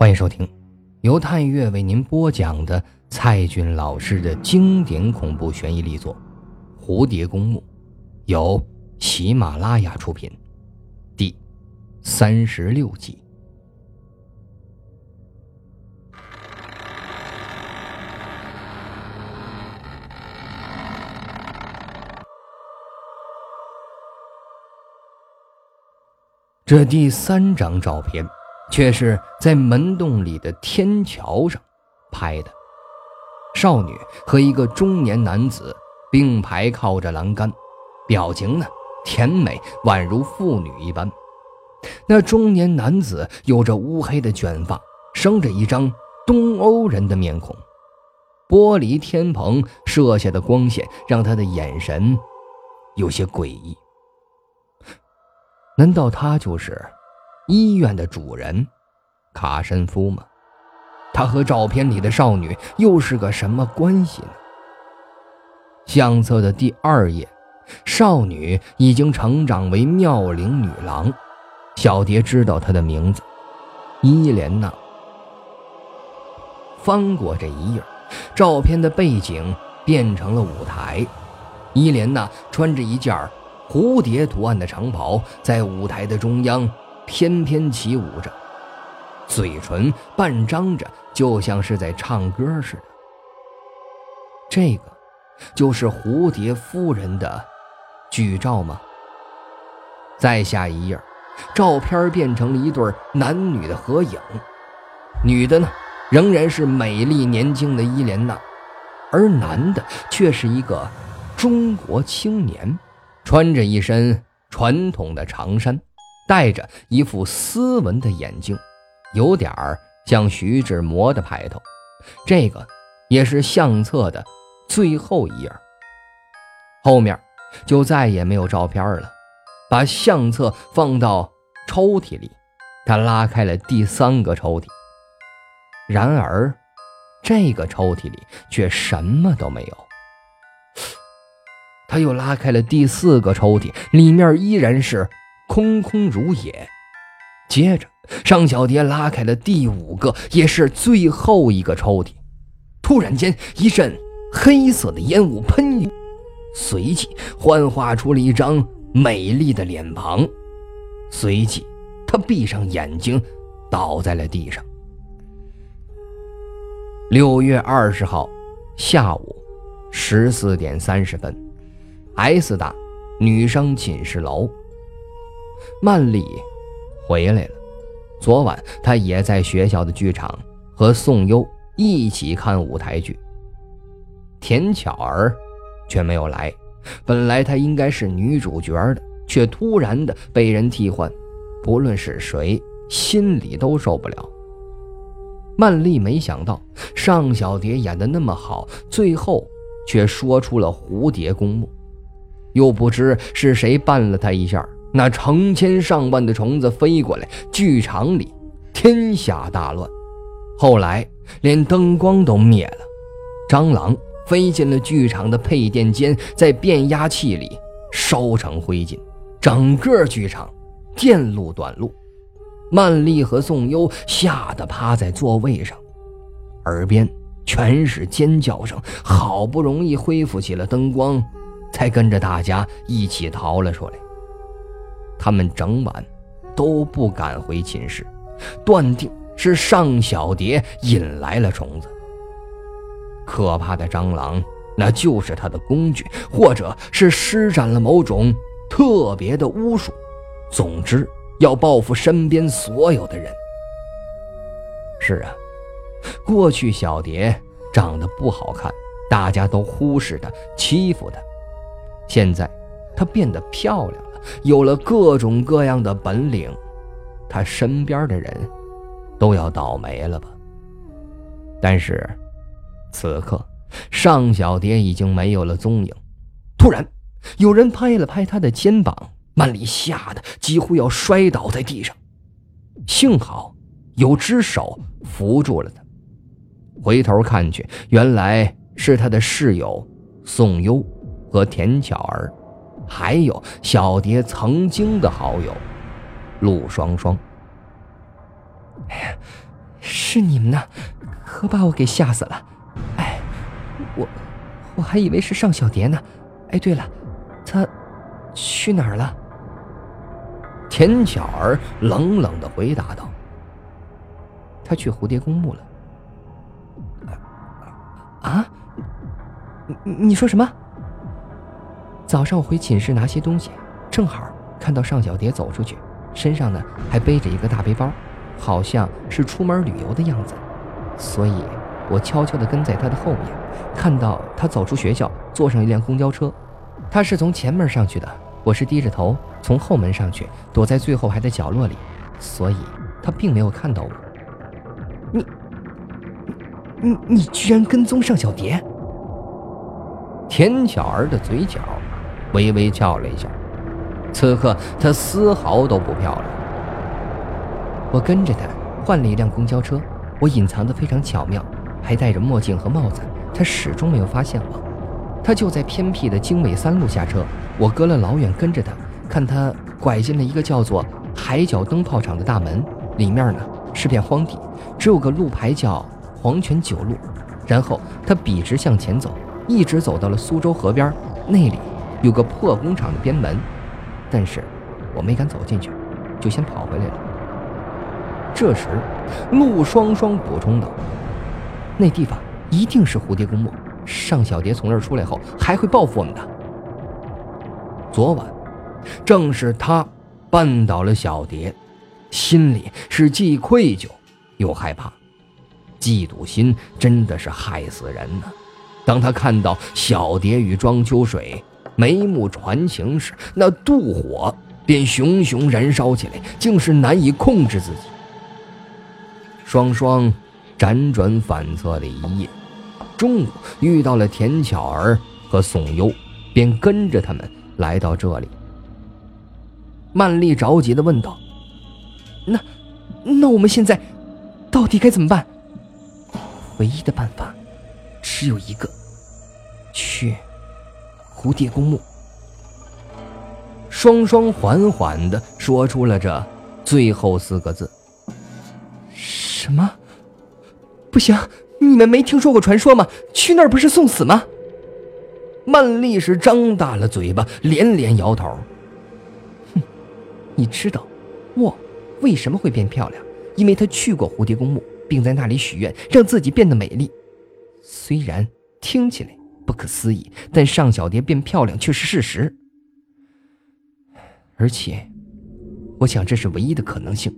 欢迎收听，由探月为您播讲的蔡骏老师的经典恐怖悬疑力作《蝴蝶公墓》，由喜马拉雅出品，第三十六集。这第三张照片。却是在门洞里的天桥上拍的，少女和一个中年男子并排靠着栏杆，表情呢甜美，宛如妇女一般。那中年男子有着乌黑的卷发，生着一张东欧人的面孔，玻璃天棚射下的光线让他的眼神有些诡异。难道他就是？医院的主人，卡申夫吗？他和照片里的少女又是个什么关系呢？相册的第二页，少女已经成长为妙龄女郎。小蝶知道她的名字，伊莲娜。翻过这一页，照片的背景变成了舞台。伊莲娜穿着一件蝴蝶图案的长袍，在舞台的中央。翩翩起舞着，嘴唇半张着，就像是在唱歌似的。这个，就是蝴蝶夫人的剧照吗？再下一页，照片变成了一对男女的合影。女的呢，仍然是美丽年轻的伊莲娜，而男的却是一个中国青年，穿着一身传统的长衫。戴着一副斯文的眼镜，有点儿像徐志摩的派头。这个也是相册的最后一页，后面就再也没有照片了。把相册放到抽屉里，他拉开了第三个抽屉，然而这个抽屉里却什么都没有。他又拉开了第四个抽屉，里面依然是。空空如也。接着，尚小蝶拉开了第五个，也是最后一个抽屉。突然间，一阵黑色的烟雾喷涌，随即幻化出了一张美丽的脸庞。随即，她闭上眼睛，倒在了地上。六月二十号下午十四点三十分，S 大女生寝室楼。曼丽回来了。昨晚她也在学校的剧场和宋优一起看舞台剧。田巧儿却没有来。本来她应该是女主角的，却突然的被人替换。不论是谁，心里都受不了。曼丽没想到尚小蝶演的那么好，最后却说出了蝴蝶公墓，又不知是谁绊了她一下。那成千上万的虫子飞过来，剧场里天下大乱。后来连灯光都灭了，蟑螂飞进了剧场的配电间，在变压器里烧成灰烬，整个剧场电路短路。曼丽和宋优吓得趴在座位上，耳边全是尖叫声。好不容易恢复起了灯光，才跟着大家一起逃了出来。他们整晚都不敢回寝室，断定是尚小蝶引来了虫子。可怕的蟑螂，那就是他的工具，或者是施展了某种特别的巫术。总之，要报复身边所有的人。是啊，过去小蝶长得不好看，大家都忽视她、欺负她。现在，她变得漂亮。有了各种各样的本领，他身边的人都要倒霉了吧？但是，此刻尚小蝶已经没有了踪影。突然，有人拍了拍他的肩膀，曼丽吓得几乎要摔倒在地上。幸好有只手扶住了他。回头看去，原来是他的室友宋优和田巧儿。还有小蝶曾经的好友陆双双。哎呀，是你们呢，可把我给吓死了。哎，我我还以为是尚小蝶呢。哎，对了，他去哪儿了？田巧儿冷冷的回答道：“他去蝴蝶公墓了。”啊？你你说什么？早上回寝室拿些东西，正好看到尚小蝶走出去，身上呢还背着一个大背包，好像是出门旅游的样子，所以我悄悄地跟在她的后面，看到她走出学校，坐上一辆公交车。她是从前门上去的，我是低着头从后门上去，躲在最后排的角落里，所以她并没有看到我。你。你你居然跟踪尚小蝶？田巧儿的嘴角微微翘了一下，此刻她丝毫都不漂亮。我跟着她换了一辆公交车，我隐藏的非常巧妙，还戴着墨镜和帽子，她始终没有发现我。她就在偏僻的经纬三路下车，我隔了老远跟着她，看她拐进了一个叫做海角灯泡厂的大门，里面呢是片荒地，只有个路牌叫。黄泉九路，然后他笔直向前走，一直走到了苏州河边，那里有个破工厂的边门，但是我没敢走进去，就先跑回来了。这时，陆双双补充道：“那地方一定是蝴蝶公墓，尚小蝶从那儿出来后还会报复我们的。昨晚，正是他绊倒了小蝶，心里是既愧疚又害怕。”嫉妒心真的是害死人呢。当他看到小蝶与庄秋水眉目传情时，那妒火便熊熊燃烧起来，竟是难以控制自己。双双辗转反侧了一夜，中午遇到了田巧儿和宋优，便跟着他们来到这里。曼丽着急地问道：“那，那我们现在到底该怎么办？”唯一的办法只有一个，去蝴蝶公墓。双双缓缓的说出了这最后四个字。什么？不行！你们没听说过传说吗？去那儿不是送死吗？曼丽是张大了嘴巴，连连摇头。哼，你知道我为什么会变漂亮？因为她去过蝴蝶公墓。并在那里许愿，让自己变得美丽。虽然听起来不可思议，但尚小蝶变漂亮却是事实。而且，我想这是唯一的可能性。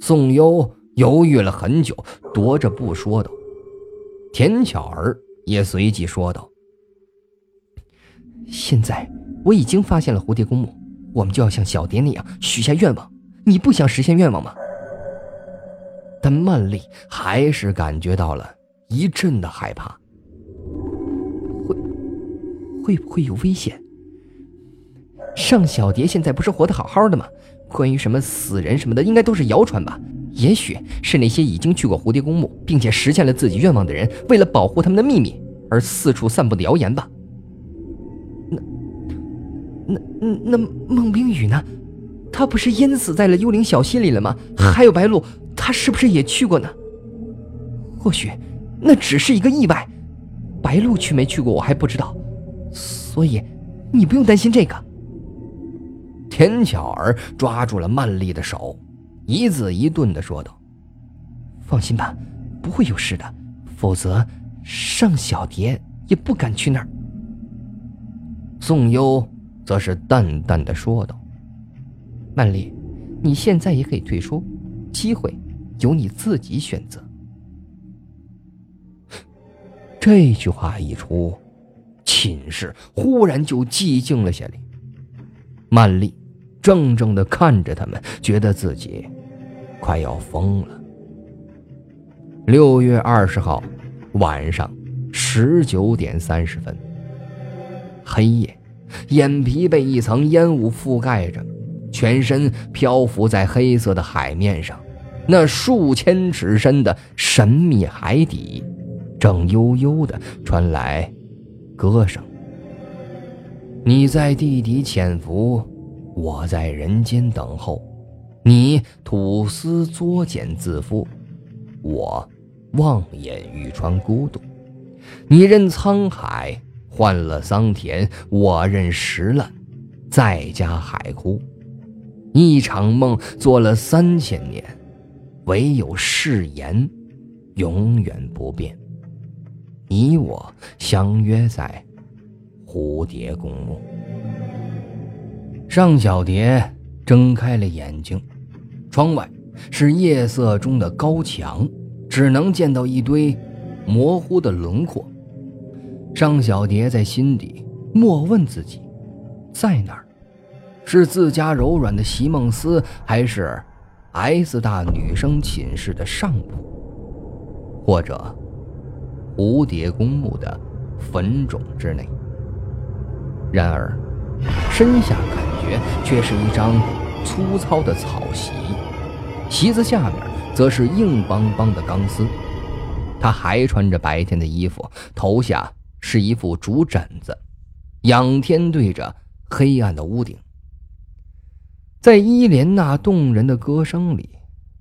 宋优犹豫了很久，踱着步说道：“田巧儿也随即说道：‘现在我已经发现了蝴蝶公墓，我们就要像小蝶那样许下愿望。你不想实现愿望吗？’”但曼丽还是感觉到了一阵的害怕，会不会有危险？尚小蝶现在不是活得好好的吗？关于什么死人什么的，应该都是谣传吧？也许是那些已经去过蝴蝶公墓并且实现了自己愿望的人，为了保护他们的秘密而四处散布的谣言吧？那那那孟冰雨呢？他不是淹死在了幽灵小溪里了吗？还有白露。他是不是也去过呢？或许那只是一个意外，白鹿去没去过我还不知道，所以你不用担心这个。田巧儿抓住了曼丽的手，一字一顿的说道：“放心吧，不会有事的，否则尚小蝶也不敢去那儿。”宋优则是淡淡的说道：“曼丽，你现在也可以退出，机会。”由你自己选择。这句话一出，寝室忽然就寂静了下来。曼丽怔怔的看着他们，觉得自己快要疯了。六月二十号晚上十九点三十分，黑夜，眼皮被一层烟雾覆盖着，全身漂浮在黑色的海面上。那数千尺深的神秘海底，正悠悠的传来歌声。你在地底潜伏，我在人间等候。你吐丝作茧自缚，我望眼欲穿孤独。你任沧海换了桑田，我任石烂再加海枯。一场梦做了三千年，唯有誓言永远不变。你我相约在蝴蝶公墓。尚小蝶睁开了眼睛，窗外是夜色中的高墙，只能见到一堆模糊的轮廓。尚小蝶在心底默问自己：在哪儿？是自家柔软的席梦思，还是 S 大女生寝室的上铺，或者？蝴蝶公墓的坟冢之内。然而，身下感觉却是一张粗糙的草席，席子下面则是硬邦邦的钢丝。他还穿着白天的衣服，头下是一副竹枕子，仰天对着黑暗的屋顶。在伊莲娜动人的歌声里，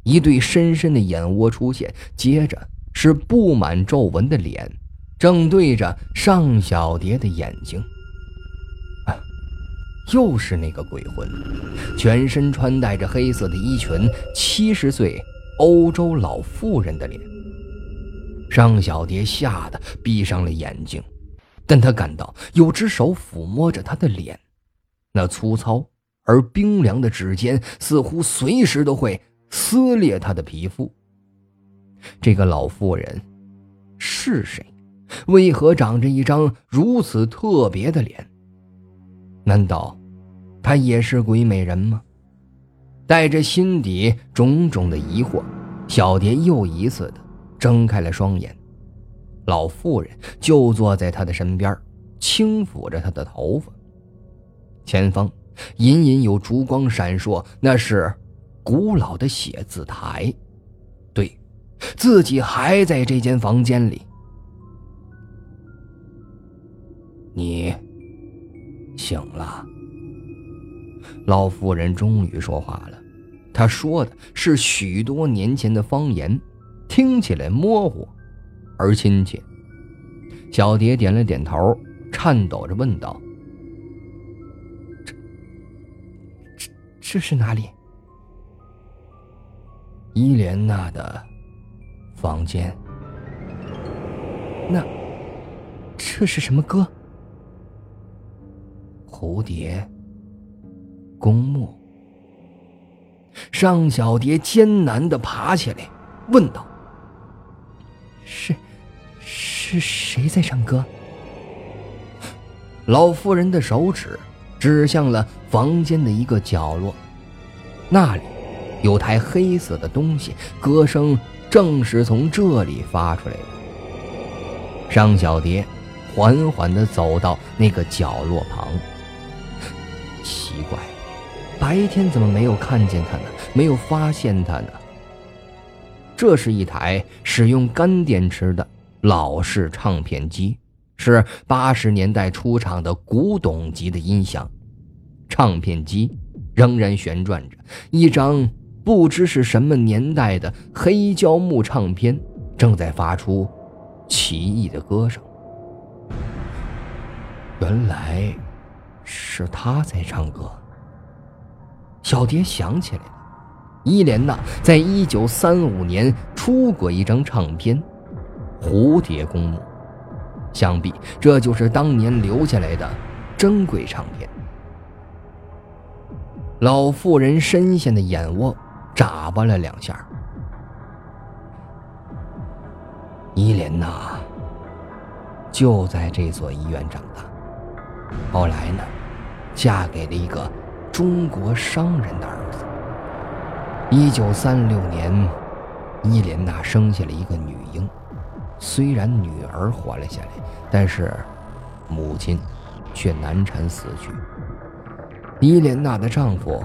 一对深深的眼窝出现，接着。是布满皱纹的脸，正对着尚小蝶的眼睛。啊，又是那个鬼魂，全身穿戴着黑色的衣裙，七十岁欧洲老妇人的脸。尚小蝶吓得闭上了眼睛，但她感到有只手抚摸着她的脸，那粗糙而冰凉的指尖似乎随时都会撕裂她的皮肤。这个老妇人是谁？为何长着一张如此特别的脸？难道她也是鬼美人吗？带着心底种种的疑惑，小蝶又一次的睁开了双眼。老妇人就坐在她的身边，轻抚着她的头发。前方隐隐有烛光闪烁，那是古老的写字台。对自己还在这间房间里，你醒了。老妇人终于说话了，她说的是许多年前的方言，听起来模糊而亲切。小蝶点了点头，颤抖着问道：“这、这、这是哪里？”伊莲娜的。房间，那这是什么歌？蝴蝶公墓。尚小蝶艰难的爬起来，问道：“是是谁在唱歌？”老妇人的手指指向了房间的一个角落，那里有台黑色的东西，歌声。正是从这里发出来的。尚小蝶缓缓地走到那个角落旁，奇怪，白天怎么没有看见他呢？没有发现他呢？这是一台使用干电池的老式唱片机，是八十年代出厂的古董级的音响。唱片机仍然旋转着，一张。不知是什么年代的黑胶木唱片，正在发出奇异的歌声。原来是他在唱歌。小蝶想起来了，伊莲娜在一九三五年出过一张唱片《蝴蝶公墓》，想必这就是当年留下来的珍贵唱片。老妇人深陷的眼窝。眨巴了两下。伊莲娜就在这所医院长大，后来呢，嫁给了一个中国商人的儿子。一九三六年，伊莲娜生下了一个女婴，虽然女儿活了下来，但是母亲却难产死去。伊莲娜的丈夫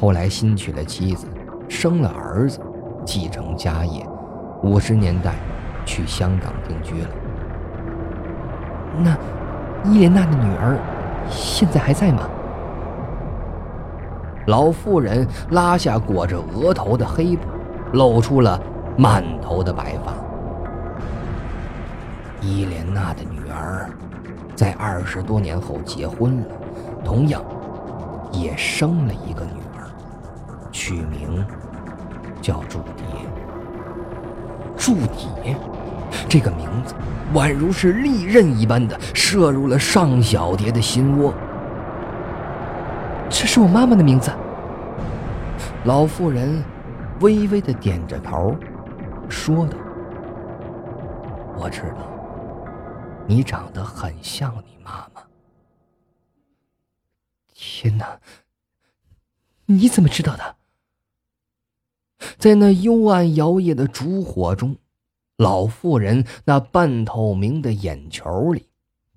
后来新娶了妻子。生了儿子，继承家业，五十年代去香港定居了。那伊莲娜的女儿现在还在吗？老妇人拉下裹着额头的黑布，露出了满头的白发。伊莲娜的女儿，在二十多年后结婚了，同样也生了一个女儿，取名叫祝蝶。祝蝶这个名字，宛如是利刃一般的射入了尚小蝶的心窝。这是我妈妈的名字。老妇人微微的点着头，说道：“我知道。”你长得很像你妈妈。天哪！你怎么知道的？在那幽暗摇曳的烛火中，老妇人那半透明的眼球里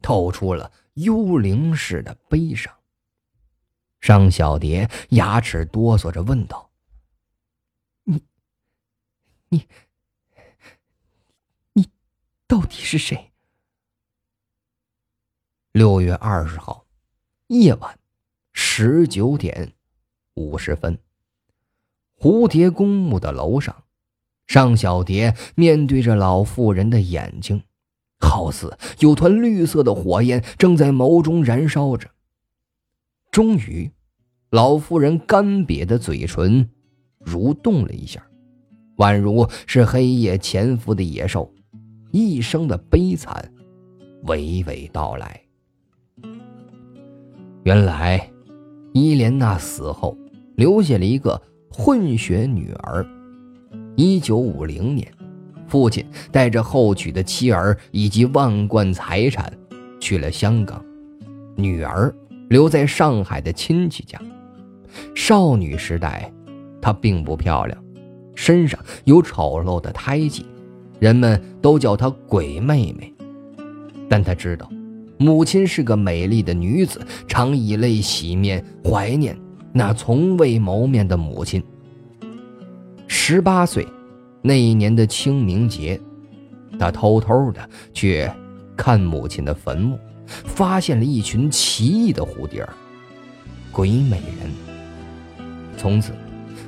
透出了幽灵似的悲伤。尚小蝶牙齿哆嗦着问道：“你、你、你到底是谁？”六月二十号，夜晚十九点五十分，蝴蝶公墓的楼上，尚小蝶面对着老妇人的眼睛，好似有团绿色的火焰正在眸中燃烧着。终于，老妇人干瘪的嘴唇蠕动了一下，宛如是黑夜潜伏的野兽，一生的悲惨娓娓道来。原来，伊莲娜死后留下了一个混血女儿。一九五零年，父亲带着后娶的妻儿以及万贯财产去了香港，女儿留在上海的亲戚家。少女时代，她并不漂亮，身上有丑陋的胎记，人们都叫她“鬼妹妹”。但她知道。母亲是个美丽的女子，常以泪洗面，怀念那从未谋面的母亲。十八岁那一年的清明节，他偷偷的去看母亲的坟墓，发现了一群奇异的蝴蝶鬼美人。从此，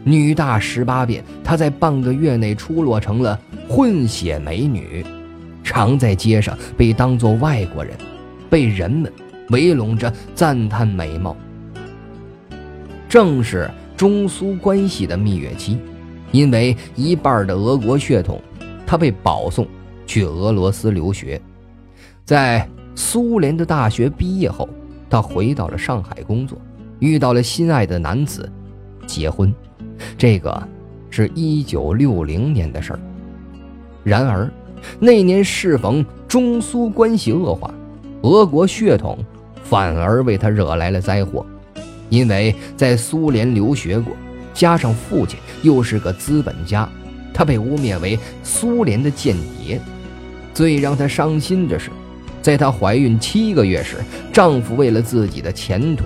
女大十八变，她在半个月内出落成了混血美女，常在街上被当作外国人。被人们围拢着赞叹美貌。正是中苏关系的蜜月期，因为一半的俄国血统，他被保送去俄罗斯留学。在苏联的大学毕业后，他回到了上海工作，遇到了心爱的男子，结婚。这个是一九六零年的事儿。然而，那年适逢中苏关系恶化。俄国血统反而为他惹来了灾祸，因为在苏联留学过，加上父亲又是个资本家，他被污蔑为苏联的间谍。最让他伤心的是，在她怀孕七个月时，丈夫为了自己的前途，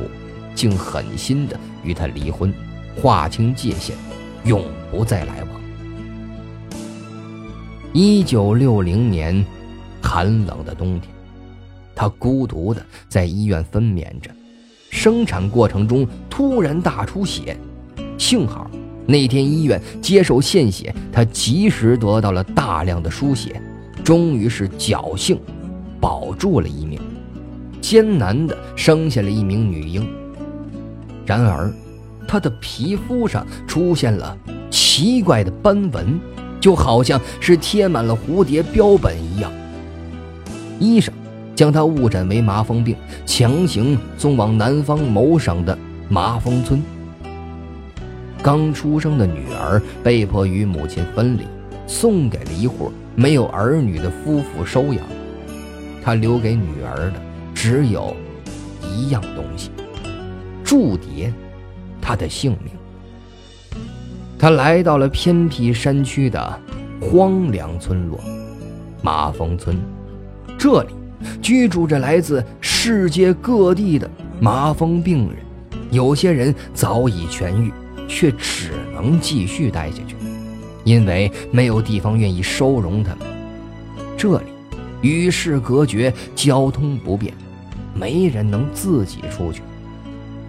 竟狠心的与她离婚，划清界限，永不再来往。一九六零年，寒冷的冬天。她孤独的在医院分娩着，生产过程中突然大出血，幸好那天医院接受献血，他及时得到了大量的输血，终于是侥幸保住了一命，艰难的生下了一名女婴。然而，她的皮肤上出现了奇怪的斑纹，就好像是贴满了蝴蝶标本一样。医生。将他误诊为麻风病，强行送往南方某省的麻风村。刚出生的女儿被迫与母亲分离，送给了一户没有儿女的夫妇收养。他留给女儿的只有一样东西——祝蝶，她的性命。他来到了偏僻山区的荒凉村落——麻风村，这里。居住着来自世界各地的麻风病人，有些人早已痊愈，却只能继续待下去，因为没有地方愿意收容他们。这里与世隔绝，交通不便，没人能自己出去。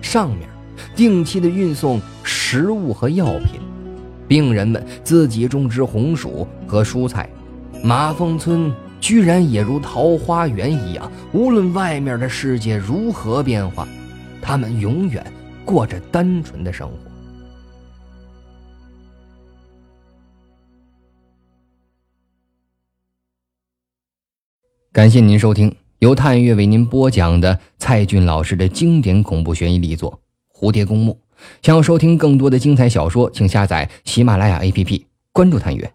上面定期的运送食物和药品，病人们自己种植红薯和蔬菜。麻风村居然也如桃花源一样，无论外面的世界如何变化，他们永远过着单纯的生活。感谢您收听由探月为您播讲的蔡骏老师的经典恐怖悬疑力作《蝴蝶公墓》。想要收听更多的精彩小说，请下载喜马拉雅 APP，关注探月。